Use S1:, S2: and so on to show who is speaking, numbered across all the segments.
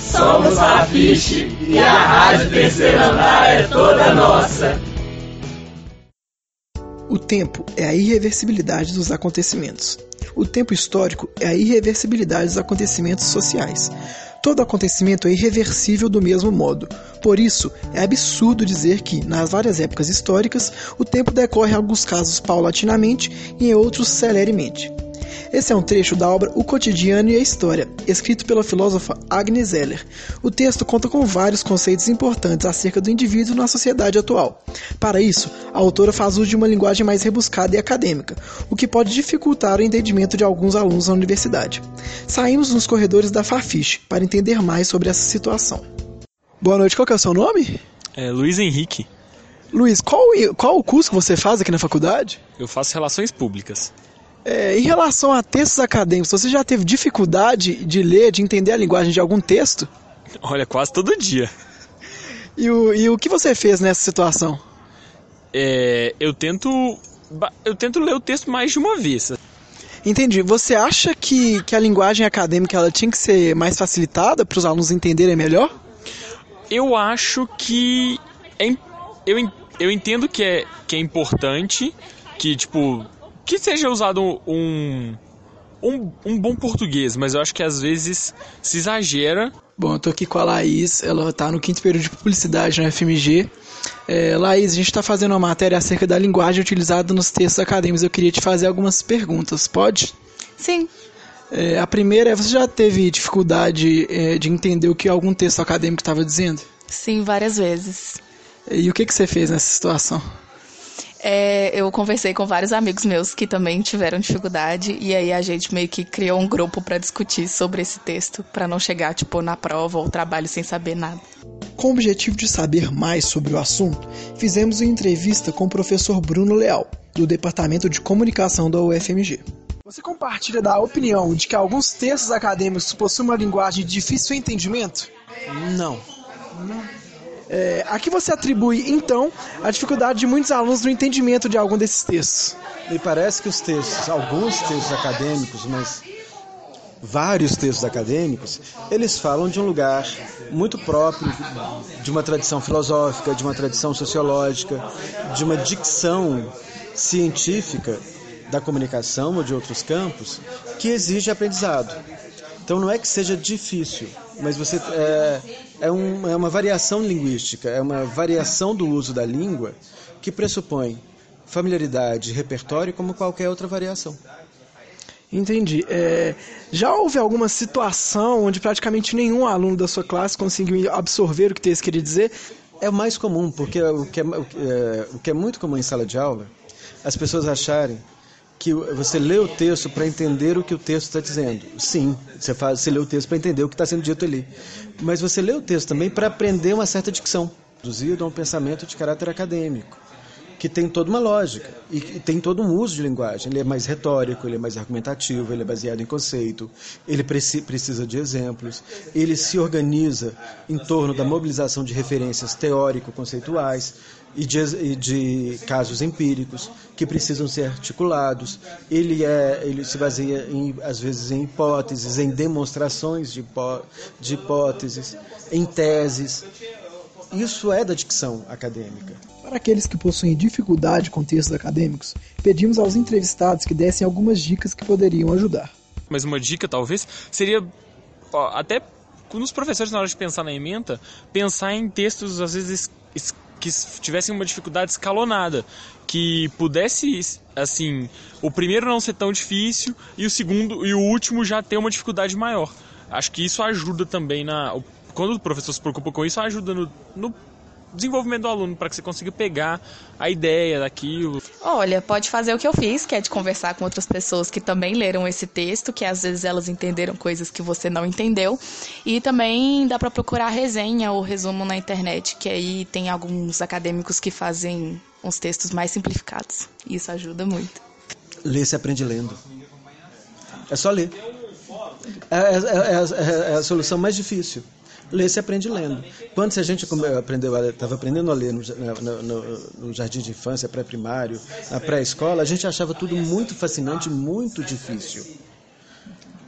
S1: Somos a Fiche e a Rádio Terceiro Andar é toda nossa.
S2: O tempo é a irreversibilidade dos acontecimentos. O tempo histórico é a irreversibilidade dos acontecimentos sociais. Todo acontecimento é irreversível do mesmo modo. Por isso, é absurdo dizer que, nas várias épocas históricas, o tempo decorre em alguns casos paulatinamente e em outros celeremente. Esse é um trecho da obra O Cotidiano e a História, escrito pela filósofa Agnes Heller. O texto conta com vários conceitos importantes acerca do indivíduo na sociedade atual. Para isso, a autora faz uso de uma linguagem mais rebuscada e acadêmica, o que pode dificultar o entendimento de alguns alunos na universidade. Saímos nos corredores da Farfish para entender mais sobre essa situação. Boa noite, qual é o seu nome?
S3: É Luiz Henrique.
S2: Luiz, qual, qual o curso que você faz aqui na faculdade?
S3: Eu faço Relações Públicas.
S2: É, em relação a textos acadêmicos, você já teve dificuldade de ler, de entender a linguagem de algum texto?
S3: Olha, quase todo dia.
S2: E o, e o que você fez nessa situação?
S3: É, eu tento eu tento ler o texto mais de uma vez.
S2: Entendi. Você acha que, que a linguagem acadêmica ela tinha que ser mais facilitada para os alunos entenderem melhor?
S3: Eu acho que é, eu, eu entendo que é, que é importante que tipo que seja usado um, um, um bom português, mas eu acho que às vezes se exagera.
S2: Bom, eu tô aqui com a Laís, ela tá no quinto período de publicidade na FMG. É, Laís, a gente está fazendo uma matéria acerca da linguagem utilizada nos textos acadêmicos. Eu queria te fazer algumas perguntas, pode?
S4: Sim.
S2: É, a primeira é: você já teve dificuldade é, de entender o que algum texto acadêmico estava dizendo?
S5: Sim, várias vezes.
S2: E o que, que você fez nessa situação?
S5: É, eu conversei com vários amigos meus que também tiveram dificuldade e aí a gente meio que criou um grupo para discutir sobre esse texto, para não chegar tipo na prova ou trabalho sem saber nada.
S2: Com o objetivo de saber mais sobre o assunto, fizemos uma entrevista com o professor Bruno Leal, do Departamento de Comunicação da UFMG. Você compartilha da opinião de que alguns textos acadêmicos possuem uma linguagem de difícil entendimento?
S6: Não.
S2: Não. É, a que você atribui, então, a dificuldade de muitos alunos no entendimento de algum desses textos?
S6: Me parece que os textos, alguns textos acadêmicos, mas vários textos acadêmicos, eles falam de um lugar muito próprio, de uma tradição filosófica, de uma tradição sociológica, de uma dicção científica da comunicação ou de outros campos que exige aprendizado. Então não é que seja difícil, mas você é, é, um, é uma variação linguística, é uma variação do uso da língua que pressupõe familiaridade, repertório, como qualquer outra variação.
S2: Entendi. É, já houve alguma situação onde praticamente nenhum aluno da sua classe conseguiu absorver o que texto queria dizer?
S6: É o mais comum, porque o que é, o que é, o que é muito comum em sala de aula, as pessoas acharem que você lê o texto para entender o que o texto está dizendo. Sim, você, faz, você lê o texto para entender o que está sendo dito ali. Mas você lê o texto também para aprender uma certa dicção, produzido a um pensamento de caráter acadêmico, que tem toda uma lógica e, tem todo um uso de linguagem. Ele é mais retórico, ele é mais argumentativo, ele é baseado em conceito, ele preci, precisa de exemplos, ele se organiza em torno da mobilização de referências teórico-conceituais e de, e de, casos empíricos que precisam ser articulados. Ele, é, ele se baseia, em, às vezes, em hipóteses, em demonstrações de, hipó, de hipóteses, em teses. Isso é da dicção acadêmica.
S2: Para aqueles que possuem dificuldade com textos acadêmicos, pedimos aos entrevistados que dessem algumas dicas que poderiam ajudar.
S3: Mas uma dica, talvez, seria ó, até nos professores, na hora de pensar na ementa, pensar em textos, às vezes, que tivessem uma dificuldade escalonada, que pudesse assim, o primeiro não ser tão difícil e o segundo e o último já ter uma dificuldade maior. Acho que isso ajuda também na quando o professor se preocupa com isso, ajuda no, no desenvolvimento do aluno, para que você consiga pegar a ideia daquilo.
S5: Olha, pode fazer o que eu fiz, que é de conversar com outras pessoas que também leram esse texto, que às vezes elas entenderam coisas que você não entendeu. E também dá para procurar resenha ou resumo na internet, que aí tem alguns acadêmicos que fazem uns textos mais simplificados. Isso ajuda muito.
S6: Ler se aprende lendo. É só ler. É, é, é, é a solução mais difícil. Ler se aprende lendo. Quando a gente aprendeu, estava aprendendo a ler no, no, no jardim de infância, pré-primário, na pré-escola, a gente achava tudo muito fascinante, muito difícil.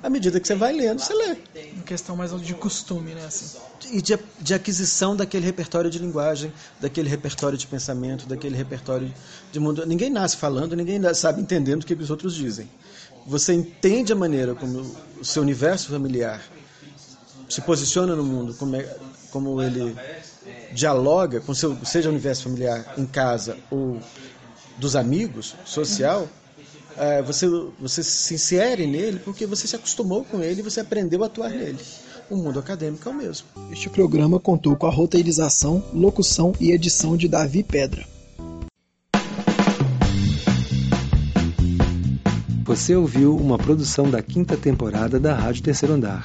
S6: À medida que você vai lendo, você lê.
S2: Uma questão mais de costume, né? Assim.
S6: E de, de aquisição daquele repertório de linguagem, daquele repertório de pensamento, daquele repertório de mundo. Ninguém nasce falando, ninguém sabe entendendo o que os outros dizem. Você entende a maneira como o seu universo familiar se posiciona no mundo, como, é, como ele dialoga com seu, seja o universo familiar em casa ou dos amigos, social, é, você, você se insere nele porque você se acostumou com ele e você aprendeu a atuar nele. O mundo acadêmico é o mesmo.
S2: Este programa contou com a roteirização, locução e edição de Davi Pedra.
S7: Você ouviu uma produção da quinta temporada da Rádio Terceiro Andar.